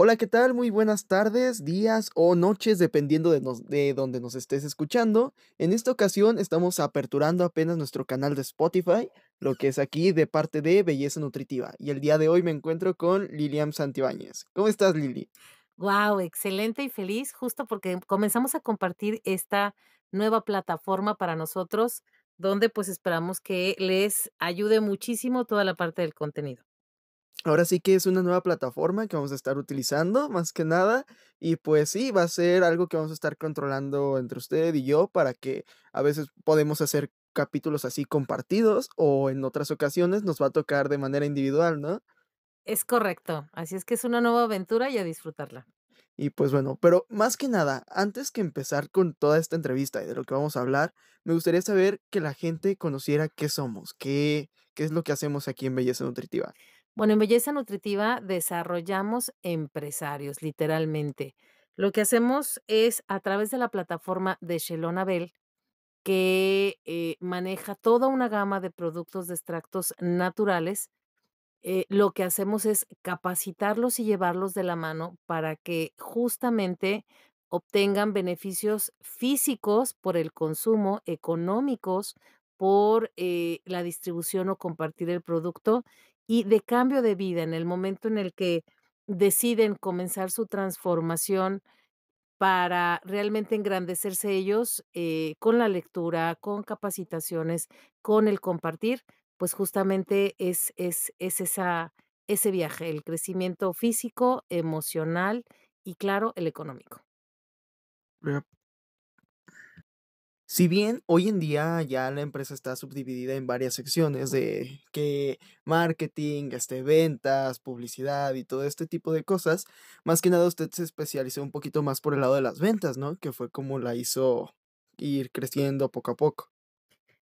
Hola, ¿qué tal? Muy buenas tardes, días o noches, dependiendo de nos de donde nos estés escuchando. En esta ocasión estamos aperturando apenas nuestro canal de Spotify, lo que es aquí de parte de Belleza Nutritiva. Y el día de hoy me encuentro con Lilian Santibáñez. ¿Cómo estás, Lili? Guau, excelente y feliz, justo porque comenzamos a compartir esta nueva plataforma para nosotros, donde pues esperamos que les ayude muchísimo toda la parte del contenido. Ahora sí que es una nueva plataforma que vamos a estar utilizando, más que nada, y pues sí, va a ser algo que vamos a estar controlando entre usted y yo para que a veces podemos hacer capítulos así compartidos o en otras ocasiones nos va a tocar de manera individual, ¿no? Es correcto, así es que es una nueva aventura y a disfrutarla. Y pues bueno, pero más que nada, antes que empezar con toda esta entrevista y de lo que vamos a hablar, me gustaría saber que la gente conociera qué somos, qué, qué es lo que hacemos aquí en Belleza Nutritiva. Bueno, en Belleza Nutritiva desarrollamos empresarios, literalmente. Lo que hacemos es a través de la plataforma de Shelonabel, que eh, maneja toda una gama de productos de extractos naturales, eh, lo que hacemos es capacitarlos y llevarlos de la mano para que justamente obtengan beneficios físicos por el consumo, económicos por eh, la distribución o compartir el producto y de cambio de vida en el momento en el que deciden comenzar su transformación para realmente engrandecerse ellos eh, con la lectura, con capacitaciones, con el compartir, pues justamente es, es, es esa, ese viaje, el crecimiento físico, emocional y claro, el económico. Si bien hoy en día ya la empresa está subdividida en varias secciones de que marketing, este, ventas, publicidad y todo este tipo de cosas, más que nada usted se especializó un poquito más por el lado de las ventas, ¿no? Que fue como la hizo ir creciendo poco a poco.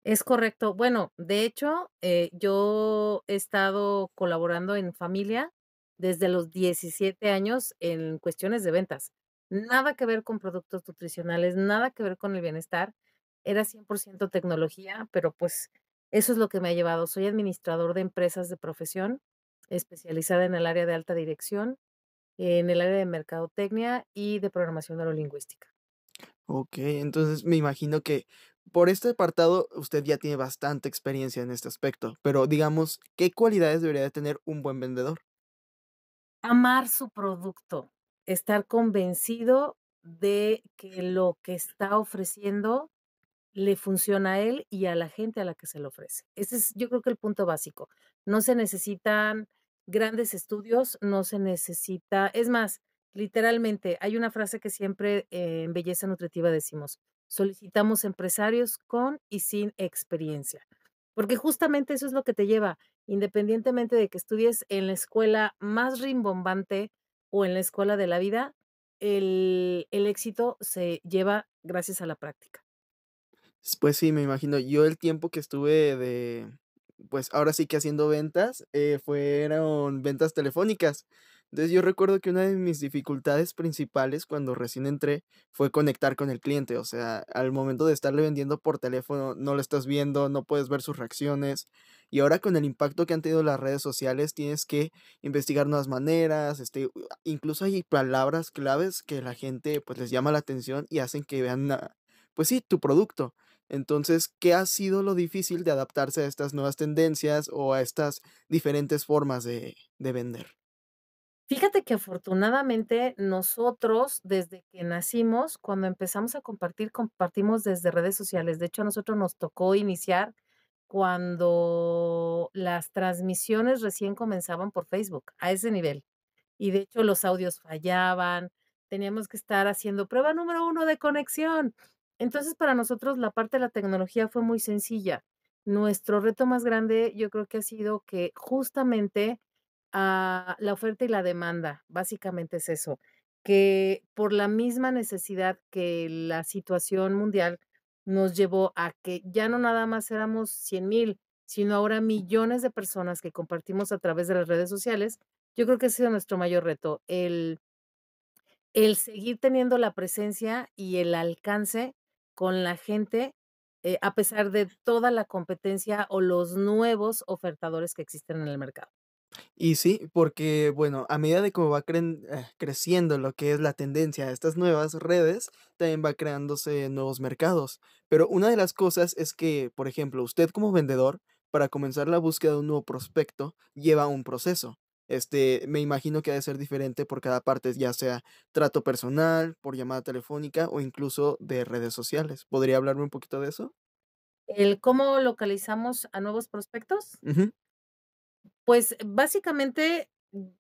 Es correcto. Bueno, de hecho, eh, yo he estado colaborando en familia desde los 17 años en cuestiones de ventas. Nada que ver con productos nutricionales, nada que ver con el bienestar. Era 100% tecnología, pero pues eso es lo que me ha llevado. Soy administrador de empresas de profesión, especializada en el área de alta dirección, en el área de mercadotecnia y de programación neurolingüística. Okey, entonces me imagino que por este apartado usted ya tiene bastante experiencia en este aspecto, pero digamos, ¿qué cualidades debería de tener un buen vendedor? Amar su producto, estar convencido de que lo que está ofreciendo le funciona a él y a la gente a la que se le ofrece. Ese es, yo creo que el punto básico. No se necesitan grandes estudios, no se necesita, es más, literalmente, hay una frase que siempre eh, en Belleza Nutritiva decimos, solicitamos empresarios con y sin experiencia, porque justamente eso es lo que te lleva, independientemente de que estudies en la escuela más rimbombante o en la escuela de la vida, el, el éxito se lleva gracias a la práctica. Pues sí, me imagino. Yo el tiempo que estuve de, pues, ahora sí que haciendo ventas, eh, fueron ventas telefónicas. Entonces, yo recuerdo que una de mis dificultades principales cuando recién entré fue conectar con el cliente, o sea, al momento de estarle vendiendo por teléfono, no lo estás viendo, no puedes ver sus reacciones. Y ahora con el impacto que han tenido las redes sociales, tienes que investigar nuevas maneras, este, incluso hay palabras claves que la gente, pues, les llama la atención y hacen que vean a pues sí, tu producto. Entonces, ¿qué ha sido lo difícil de adaptarse a estas nuevas tendencias o a estas diferentes formas de de vender? Fíjate que afortunadamente nosotros, desde que nacimos, cuando empezamos a compartir, compartimos desde redes sociales. De hecho, a nosotros nos tocó iniciar cuando las transmisiones recién comenzaban por Facebook, a ese nivel. Y de hecho, los audios fallaban, teníamos que estar haciendo prueba número 1 de conexión. Entonces, para nosotros la parte de la tecnología fue muy sencilla. Nuestro reto más grande, yo creo que ha sido que justamente, ah, la oferta y la demanda, básicamente es eso, que por la misma necesidad que la situación mundial nos llevó a que ya no nada más éramos 100,000, sino ahora millones de personas que compartimos a través de las redes sociales, yo creo que ha sido nuestro mayor reto, el el seguir teniendo la presencia y el alcance con la gente, eh, a pesar de toda la competencia o los nuevos ofertadores que existen en el mercado. Y sí, porque, bueno, a medida de cómo va eh, creciendo lo que es la tendencia a estas nuevas redes, también va creándose nuevos mercados. Pero una de las cosas es que, por ejemplo, usted como vendedor, para comenzar la búsqueda de un nuevo prospecto, lleva un proceso. Este, me imagino que ha de ser diferente por cada parte, ya sea trato personal, por llamada telefónica o incluso de redes sociales. ¿Podría hablarme un poquito de eso? ¿El cómo localizamos a nuevos prospectos? Pues, básicamente,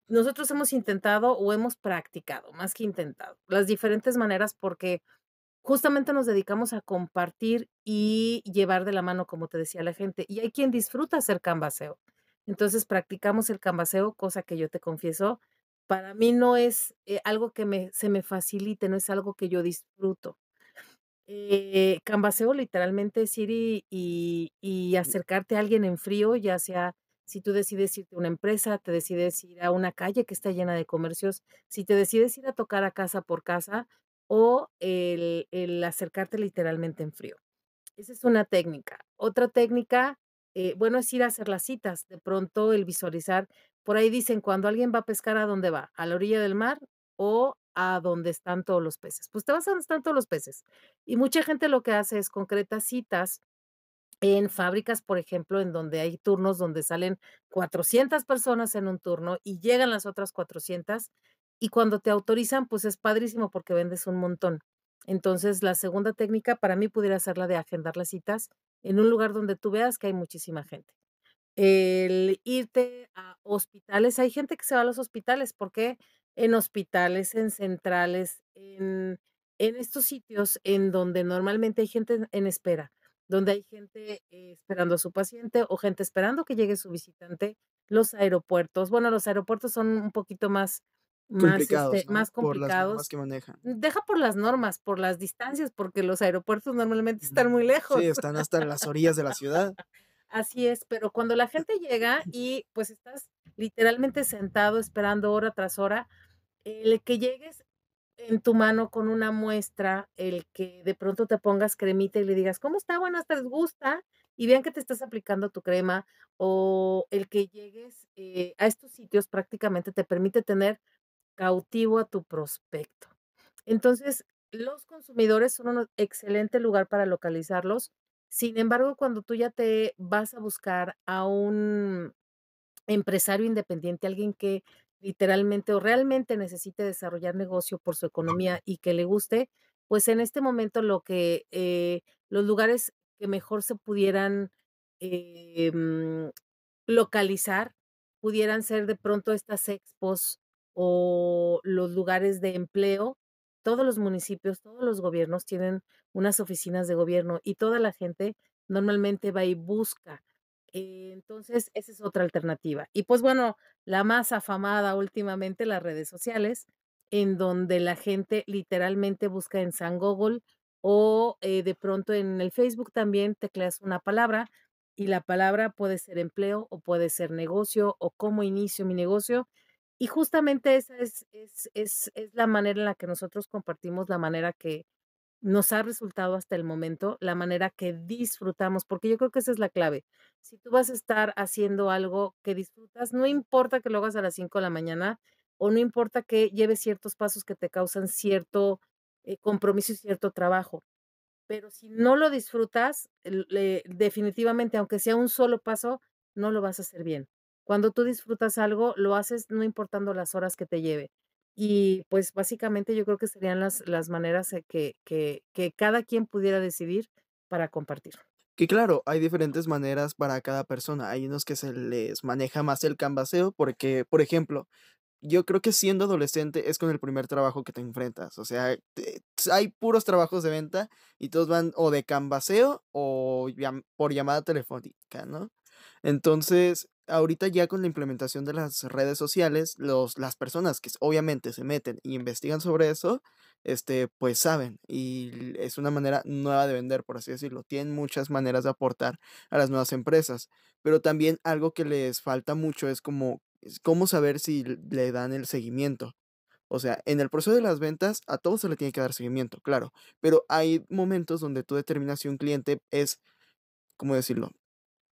nosotros hemos intentado o hemos practicado, más que intentado, las diferentes maneras, porque justamente nos dedicamos a compartir y llevar de la mano, como te decía, la gente, y hay quien disfruta hacer canvaseo. Entonces, practicamos el canvaseo, cosa que yo te confieso, para mí no es, eh, algo que me se me facilite, no es algo que yo disfruto. Eh, canvaseo literalmente es ir y y y acercarte a alguien en frío, ya sea si tú decides irte a una empresa, te decides ir a una calle que está llena de comercios, si te decides ir a tocar a casa por casa, o el el acercarte literalmente en frío. Esa es una técnica. Otra técnica, eh, bueno, es ir a hacer las citas, de pronto el visualizar, por ahí dicen: "Cuando alguien va a pescar, ¿a dónde va? ¿A la orilla del mar o a donde están todos los peces?". Pues te vas a donde están todos los peces. Y mucha gente lo que hace es concreta citas en fábricas, por ejemplo, en donde hay turnos donde salen 400 personas en un turno y llegan las otras 400, y cuando te autorizan, pues es padrísimo porque vendes un montón. Entonces, la segunda técnica para mí pudiera ser la de agendar las citas en un lugar donde tú veas que hay muchísima gente. El irte a hospitales, hay gente que se va a los hospitales, ¿por qué? En hospitales, en centrales, en estos sitios en donde normalmente hay gente en en espera, donde hay gente eh, esperando a su paciente o gente esperando que llegue su visitante, los aeropuertos. Bueno, los aeropuertos son un poquito más más, este, Complicados, ¿no? más Por las normas complicados. que manejan. Deja por las normas, por las distancias, porque los aeropuertos normalmente están muy Mm, sí, lejos. están hasta en las orillas de la ciudad. Así es, pero cuando la gente llega y, pues, estás literalmente sentado esperando hora tras hora, el que llegues en tu mano con una muestra, el que de pronto te pongas cremita y le digas: "¿Cómo está? Buenas tardes, ¿gusta?", y vean que te estás aplicando tu crema, o el que llegues, eh, a estos sitios prácticamente te permite tener cautivo a tu prospecto. Entonces, los consumidores son un excelente lugar para localizarlos. Sin embargo, cuando tú ya te vas a buscar a un empresario independiente, alguien que literalmente o realmente necesite desarrollar negocio por su economía y que le guste, pues en este momento lo que, eh, los lugares que mejor se pudieran, em, localizar, pudieran ser de pronto estas expos o los lugares de empleo. Todos los municipios, todos los gobiernos tienen unas oficinas de gobierno y toda la gente normalmente va y busca. Eh, entonces, esa es otra alternativa. Y pues bueno, la más afamada últimamente, las redes sociales, en donde la gente literalmente busca en San Google o, eh, de pronto en el Facebook también tecleas una palabra, y la palabra puede ser empleo o puede ser negocio o cómo inicio mi negocio. Y justamente esa es es es es la manera en la que nosotros compartimos, la manera que nos ha resultado hasta el momento, la manera que disfrutamos, porque yo creo que esa es la clave. Si tú vas a estar haciendo algo que disfrutas, no importa que lo hagas a las 5 de la mañana, o no importa que lleves ciertos pasos que te causan cierto, eh, compromiso y cierto trabajo, pero si no lo disfrutas, le definitivamente, aunque sea un solo paso, no lo vas a hacer bien. Cuando tú disfrutas algo, lo haces no importando las horas que te lleve. Y, pues, básicamente, yo creo que serían las las maneras, eh, que que que cada quien pudiera decidir para compartir. Que claro, hay diferentes maneras para cada persona. Hay unos que se les maneja más el canvaseo porque, por ejemplo, yo creo que siendo adolescente es con el primer trabajo que te enfrentas. O sea, te hay puros trabajos de venta y todos van o de canvaseo o por llamada telefónica, ¿no? Entonces, ahorita ya con la implementación de las redes sociales, los las personas que obviamente se meten y investigan sobre eso, este, pues saben, y es una manera nueva de vender, por así decirlo. Tienen muchas maneras de aportar a las nuevas empresas, pero también algo que les falta mucho es como cómo saber si le dan el seguimiento. O sea, en el proceso de las ventas a todo se le tiene que dar seguimiento, claro, pero hay momentos donde si un cliente es, ¿cómo decirlo?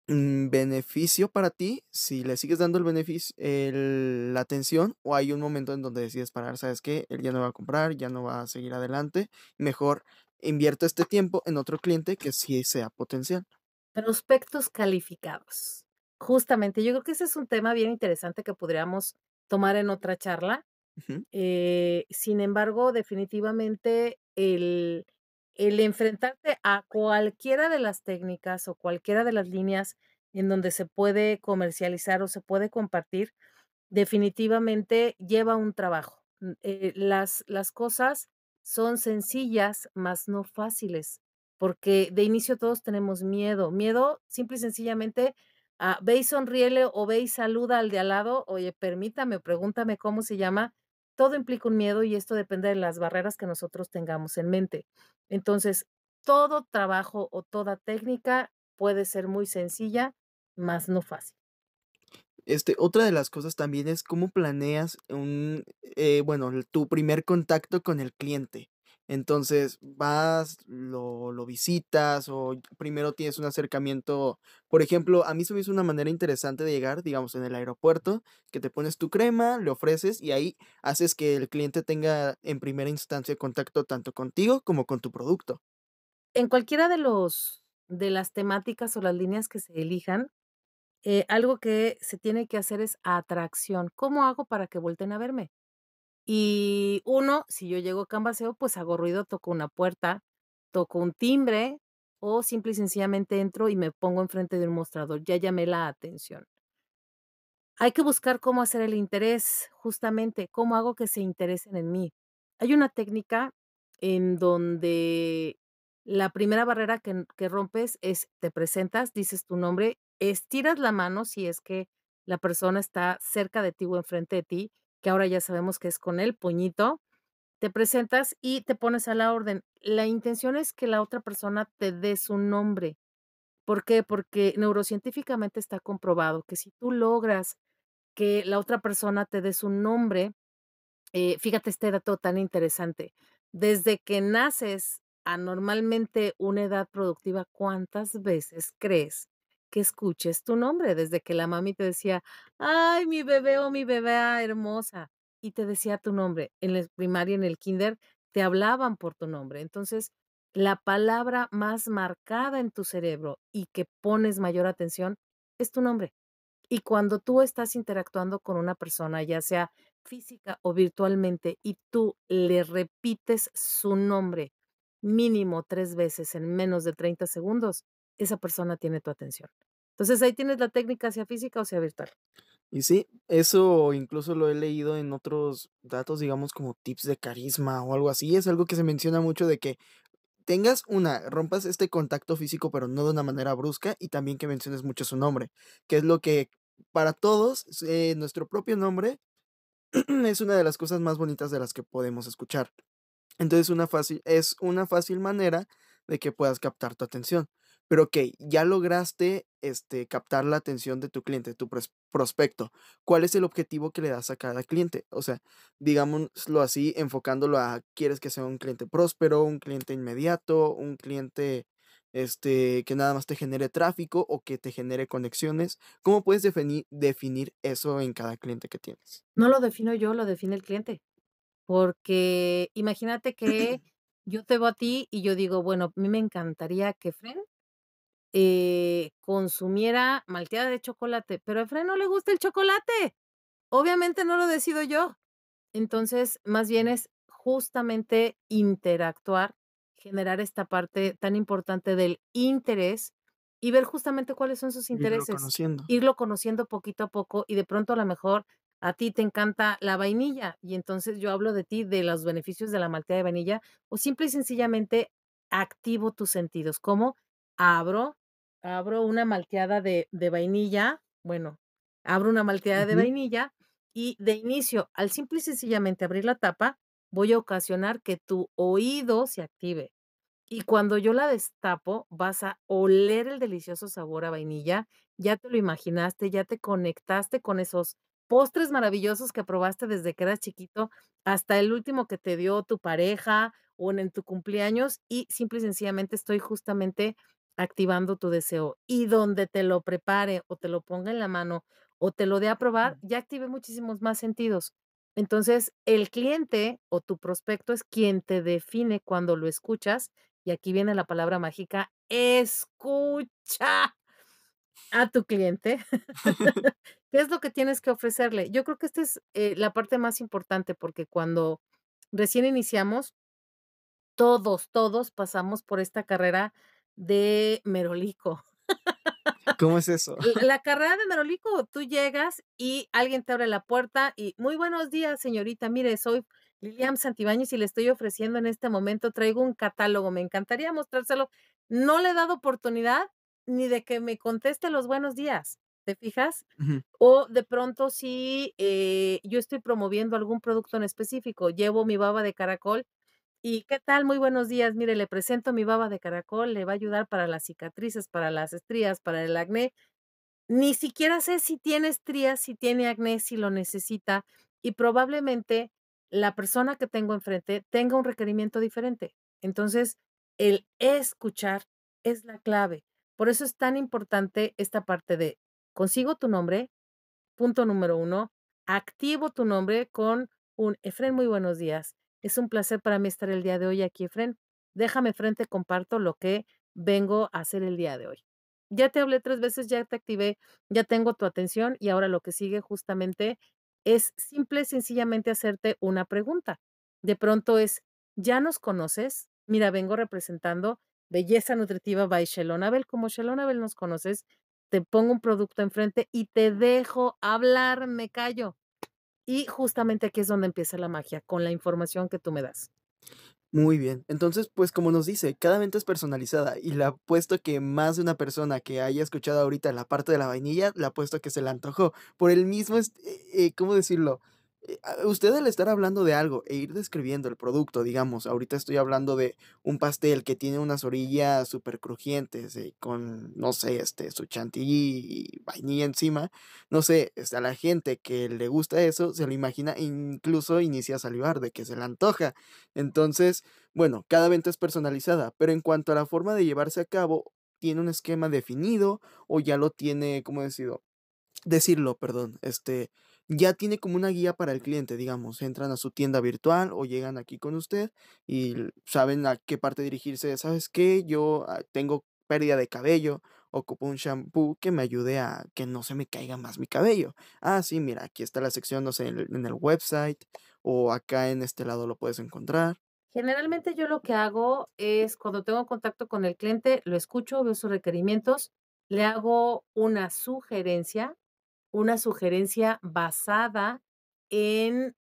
Mm, beneficio para ti, si le sigues dando el beneficio el la atención, o hay un momento en donde decides parar, ¿sabes qué? Él ya no va a comprar, ya no va a seguir adelante, mejor invierto este tiempo en otro cliente que sí sea potencial. Prospectos calificados. Justamente, yo creo que ese es un tema bien interesante que podríamos tomar en otra charla. Eh, sin embargo, definitivamente el el enfrentarte a cualquiera de las técnicas o cualquiera de las líneas en donde se puede comercializar o se puede compartir, definitivamente lleva un trabajo. Eh, las las cosas son sencillas, mas no fáciles, porque de inicio todos tenemos miedo. Miedo simple y sencillamente a ve y sonríele o ve y saluda al de al lado, oye, permítame pregúntame cómo se llama. Todo implica un miedo y esto depende de las barreras que nosotros tengamos en mente. Entonces, todo trabajo o toda técnica puede ser muy sencilla, mas no fácil. Este, otra de las cosas también es cómo planeas un, eh, bueno, tu primer contacto con el cliente. Entonces, vas, lo lo visitas, o primero tienes un acercamiento, por ejemplo, a mí se me hizo una manera interesante de llegar, digamos, en el aeropuerto, que te pones tu crema, le ofreces, y ahí haces que el cliente tenga en primera instancia contacto tanto contigo como con tu producto. En cualquiera de los de las temáticas o las líneas que se elijan, eh, algo que se tiene que hacer es atracción. ¿Cómo hago para que volteen a verme? Y uno, si yo llego cambaceo, pues hago ruido, toco una puerta, toco un timbre, o simple y sencillamente entro y me pongo enfrente de un mostrador, ya llamé la atención. Hay que buscar cómo hacer el interés, justamente, cómo hago que se interesen en mí. Hay una técnica en donde la primera barrera que que rompes es, te presentas, dices tu nombre, estiras la mano si es que la persona está cerca de ti o enfrente de ti, que ahora ya sabemos que es con el puñito, te presentas y te pones a la orden. La intención es que la otra persona te dé su nombre. ¿Por qué? Porque neurocientíficamente está comprobado que si tú logras que la otra persona te dé su nombre, eh, fíjate este dato tan interesante. Desde que naces a normalmente una edad productiva, ¿cuántas veces crees que escuches tu nombre? Desde que la mami te decía: "Ay, mi bebé o mi bebé hermosa", y te decía tu nombre. En la primaria, en el kinder, te hablaban por tu nombre. Entonces, la palabra más marcada en tu cerebro y que pones mayor atención es tu nombre. Y cuando tú estás interactuando con una persona, ya sea física o virtualmente, y tú le repites su nombre mínimo 3 veces en menos de 30 segundos, esa persona tiene tu atención. Entonces, ahí tienes la técnica, sea física o sea virtual. Y sí, eso incluso lo he leído en otros datos, digamos, como tips de carisma o algo así. Es algo que se menciona mucho de que tengas una, rompas este contacto físico, pero no de una manera brusca, y también que menciones mucho su nombre, que es lo que para todos, eh, nuestro propio nombre es una de las cosas más bonitas de las que podemos escuchar. Entonces, una fácil es una fácil manera de que puedas captar tu atención. Pero okey, ya lograste, este, captar la atención de tu cliente, tu pros prospecto. ¿Cuál es el objetivo que le das a cada cliente? O sea, digámoslo así, enfocándolo a, ¿quieres que sea un cliente próspero, un cliente inmediato, un cliente, este, que nada más te genere tráfico o que te genere conexiones? ¿Cómo puedes defini definir eso en cada cliente que tienes? No lo defino yo, lo define el cliente. Porque imagínate que yo te veo a ti y yo digo, bueno, a mí me encantaría que Efren, eh, consumiera malteada de chocolate, pero a Efren no le gusta el chocolate. Obviamente no lo decido yo. Entonces, más bien es justamente interactuar, generar esta parte tan importante del interés y ver justamente cuáles son sus Irlo intereses, conociendo. irlo conociendo poquito a poco y de pronto a la mejor a ti te encanta la vainilla y entonces yo hablo de ti, de los beneficios de la malteada de vainilla o simple y sencillamente activo tus sentidos, ¿cómo? Abro abro una malteada de de vainilla, bueno, abro una malteada de vainilla y de inicio, al simple y sencillamente abrir la tapa, voy a ocasionar que tu oído se active. Y cuando yo la destapo, vas a oler el delicioso sabor a vainilla, ya te lo imaginaste, ya te conectaste con esos postres maravillosos que probaste desde que eras chiquito, hasta el último que te dio tu pareja o en tu cumpleaños, y simple y sencillamente estoy justamente activando tu deseo. Y donde te lo prepare, o te lo ponga en la mano, o te lo dé a probar, ya activé muchísimos más sentidos. Entonces, el cliente, o tu prospecto, es quien te define cuando lo escuchas, y aquí viene la palabra mágica, escucha a tu cliente. ¿Qué es lo que tienes que ofrecerle? Yo creo que esta es, eh, la parte más importante, porque cuando recién iniciamos todos, todos pasamos por esta carrera de merolico. ¿Cómo es eso? La carrera de merolico, tú llegas y alguien te abre la puerta y: "Muy buenos días, señorita, mire, soy Lilian Santibáñez y le estoy ofreciendo en este momento, traigo un catálogo, me encantaría mostrárselo". No le he dado oportunidad ni de que me conteste los buenos días, ¿te fijas? O de pronto sí, eh, yo estoy promoviendo algún producto en específico, llevo mi baba de caracol y: "¿Qué tal? Muy buenos días, mire, le presento mi baba de caracol, le va a ayudar para las cicatrices, para las estrías, para el acné". Ni siquiera sé si tiene estrías, si tiene acné, si lo necesita, y probablemente la persona que tengo enfrente tenga un requerimiento diferente. Entonces, el escuchar es la clave. Por eso es tan importante esta parte de consigo tu nombre, punto número 1, activo tu nombre con un: "Efraín, muy buenos días. Es un placer para mí estar el día de hoy aquí, Efraín. Déjame, Efraín, te comparto lo que vengo a hacer el día de hoy". Ya te hablé 3 veces, ya te activé, ya tengo tu atención, y ahora lo que sigue justamente es simple sencillamente hacerte una pregunta. De pronto es: "¿Ya nos conoces? Mira, vengo representando Belleza Nutritiva by Shelonabel, como Shelonabel nos conoces, te pongo un producto enfrente y te dejo hablar, me callo". Y justamente aquí es donde empieza la magia, con la información que tú me das. Muy bien. Entonces, pues, como nos dice, cada venta es personalizada, y le apuesto que más de una persona que haya escuchado ahorita la parte de la vainilla, le apuesto que se le antojó, por el mismo est eh eh, ¿cómo decirlo? Usted al estar hablando de algo, e ir describiendo el producto, digamos, ahorita estoy hablando de un pastel que tiene unas orillas supercrujientes, eh, con, no sé, este, su chantilly y vainilla encima, no sé, este, a la gente que le gusta eso, se lo imagina, incluso inicia a salivar de que se le antoja. Entonces, bueno, cada venta es personalizada, pero en cuanto a la forma de llevarse a cabo, ¿tiene un esquema definido o ya lo tiene, cómo decido decirlo, perdón, este, ya tiene como una guía para el cliente, digamos, entran a su tienda virtual o llegan aquí con usted y saben a qué parte dirigirse? ¿Sabes qué? Yo, ah, tengo pérdida de cabello, ocupo un champú que me ayude a que no se me caiga más mi cabello. Ah, sí, mira, aquí está la sección, no sé, en el website, o acá en este lado lo puedes encontrar. Generalmente, yo lo que hago es, cuando tengo contacto con el cliente, lo escucho, veo sus requerimientos, le hago una sugerencia, una sugerencia basada en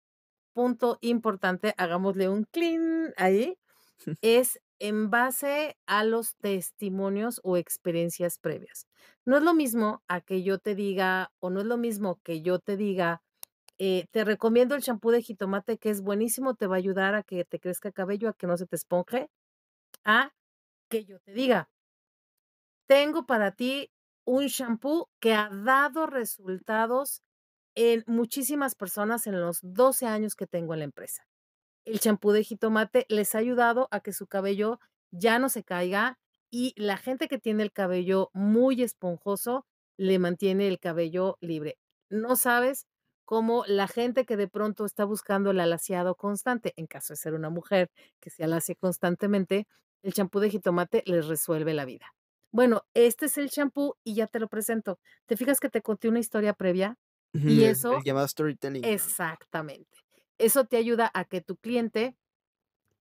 punto importante, hagámosle un clean ahí, es en base a los testimonios o experiencias previas. No es lo mismo a que yo te diga, o no es lo mismo que yo te diga, eh: "Te recomiendo el champú de jitomate, que es buenísimo, te va a ayudar a que te crezca cabello, a que no se te esponje", a que yo te diga "Tengo para ti un champú que ha dado resultados en muchísimas personas en los 12 años que tengo en la empresa. El champú de jitomate les ha ayudado a que su cabello ya no se caiga, y la gente que tiene el cabello muy esponjoso, le mantiene el cabello libre". No sabes cómo la gente que de pronto está buscando el alaciado constante, en caso de ser una mujer que se alacie constantemente, el champú de jitomate les resuelve la vida. Bueno, este es el champú y ya te lo presento. ¿Te fijas que te conté una historia previa? Y el eso llamado storytelling. exactamente. Eso te ayuda a que tu cliente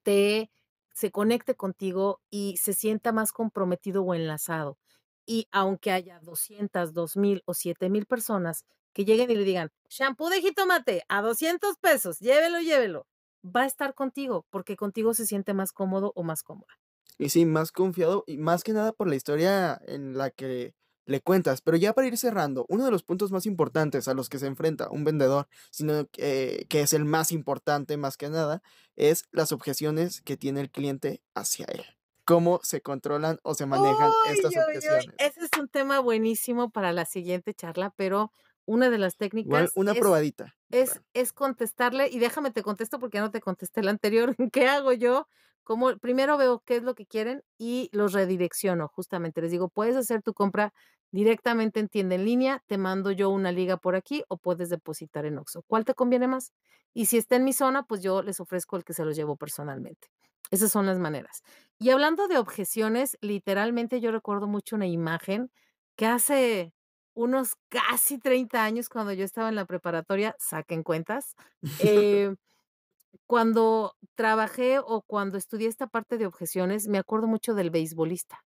te se conecte contigo y se sienta más comprometido o enlazado. Y aunque haya 200, 2000 o 7000 personas que lleguen y le digan: "Champú de jitomate a 200 pesos, llévelo, llévelo", va a estar contigo, porque contigo se siente más cómodo o más cómoda. Y sí, más confiado, y más que nada por la historia en la que le cuentas. Pero ya para ir cerrando, uno de los puntos más importantes a los que se enfrenta un vendedor, sino que que es el más importante, más que nada, es las objeciones que tiene el cliente hacia él. ¿Cómo se controlan o se manejan ¡Uy, estas uy! objeciones? Ese es un tema buenísimo para la siguiente charla, pero una de las Igual, técnicas una es probadita. es es contestarle y déjame te contesto porque ya no te contesté la anterior, ¿qué hago yo como primero veo qué es lo que quieren y los redirecciono, justamente. Les digo: "Puedes hacer tu compra directamente en tienda en línea, te mando yo una liga por aquí o puedes depositar en Oxxo, ¿cuál te conviene más?". Y si está en mi zona, pues yo les ofrezco el que se los llevo personalmente. Esas son las maneras. Y hablando de objeciones, literalmente yo recuerdo mucho una imagen que hace unos casi 30 años, cuando yo estaba en la preparatoria, saquen cuentas, eh, cuando trabajé o cuando estudié esta parte de objeciones, me acuerdo mucho del beisbolista.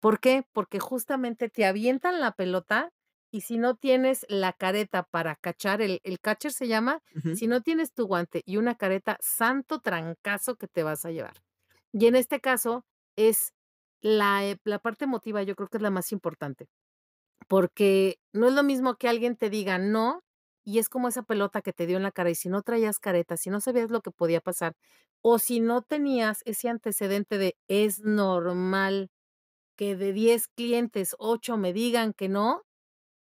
¿Por qué? Porque justamente te avientan la pelota y si no tienes la careta para cachar, el el catcher se llama, si no tienes tu guante y una careta, santo trancazo que te vas a llevar. Y en este caso es la, eh, la parte emotiva, yo creo que es la más importante, porque no es lo mismo que alguien te diga no, y es como esa pelota que te dio en la cara, y si no traías careta, si no sabías lo que podía pasar, o si no tenías ese antecedente de es normal que de 10 clientes, 8 me digan que no,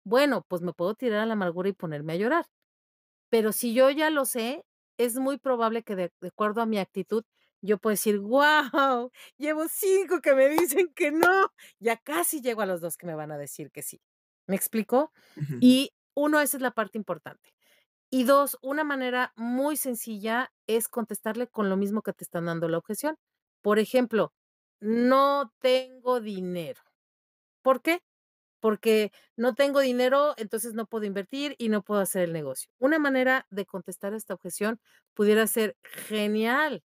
bueno, pues me puedo tirar a la amargura y ponerme a llorar. Pero si yo ya lo sé, es muy probable que de de acuerdo a mi actitud, yo puedo decir: "Guau, llevo 5 que me dicen que no, ya casi llego a los 2 que me van a decir que sí", ¿me explico? Y 1, esa es la parte importante. Y 2, una manera muy sencilla es contestarle con lo mismo que te están dando la objeción. Por ejemplo: "No tengo dinero". ¿Por qué? Porque no tengo dinero, entonces no puedo invertir y no puedo hacer el negocio. Una manera de contestar esta objeción pudiera ser: "Genial,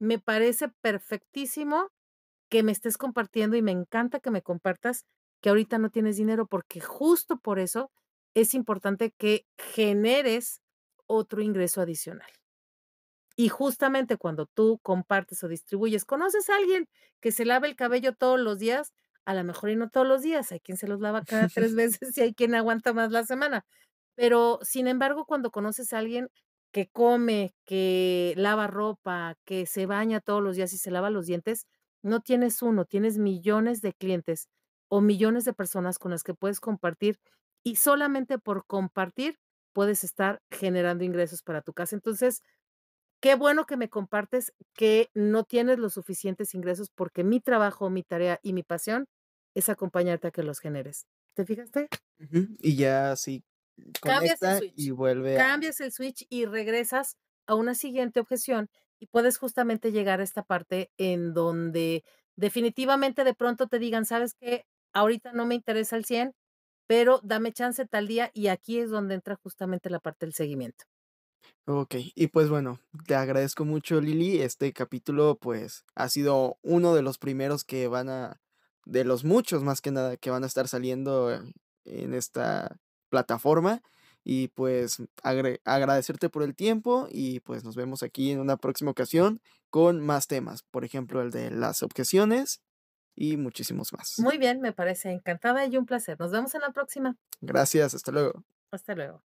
me parece perfectísimo que me estés compartiendo y me encanta que me compartas que ahorita no tienes dinero, porque justo por eso es importante que generes otro ingreso adicional". Y justamente cuando tú compartes o distribuyes, ¿conoces a alguien que se lave el cabello todos los días? A la mejor y no todos los días, hay quien se los lava cada 3 veces y hay quien aguanta más la semana. Pero, sin embargo, cuando conoces a alguien que come, que lava ropa, que se baña todos los días y se lava los dientes, no tienes 1, tienes millones de clientes o millones de personas con las que puedes compartir, y solamente por compartir puedes estar generando ingresos para tu casa. Entonces, qué bueno que me compartes que no tienes los suficientes ingresos, porque mi trabajo, mi tarea y mi pasión es acompañarte a que los generes, ¿te fijaste? Y ya así Cambias el conecta y switch, vuelve a cambias el switch y regresas a una siguiente objeción, y puedes justamente llegar a esta parte en donde definitivamente de pronto te digan: "¿Sabes qué? Ahorita no me interesa al 100, pero dame chance tal día", y aquí es donde entra justamente la parte del seguimiento. Okey. Y pues bueno, te agradezco mucho, Lily. Este capítulo, pues, ha sido uno de los primeros que van a de los muchos, más que nada, que van a estar saliendo en esta plataforma. Y pues, agradecerte por el tiempo y, pues, nos vemos aquí en una próxima ocasión con más temas, por ejemplo, el de las objeciones y muchísimos más. Muy bien, me parece, encantada y un placer. Nos vemos en la próxima. Gracias, hasta luego. Hasta luego.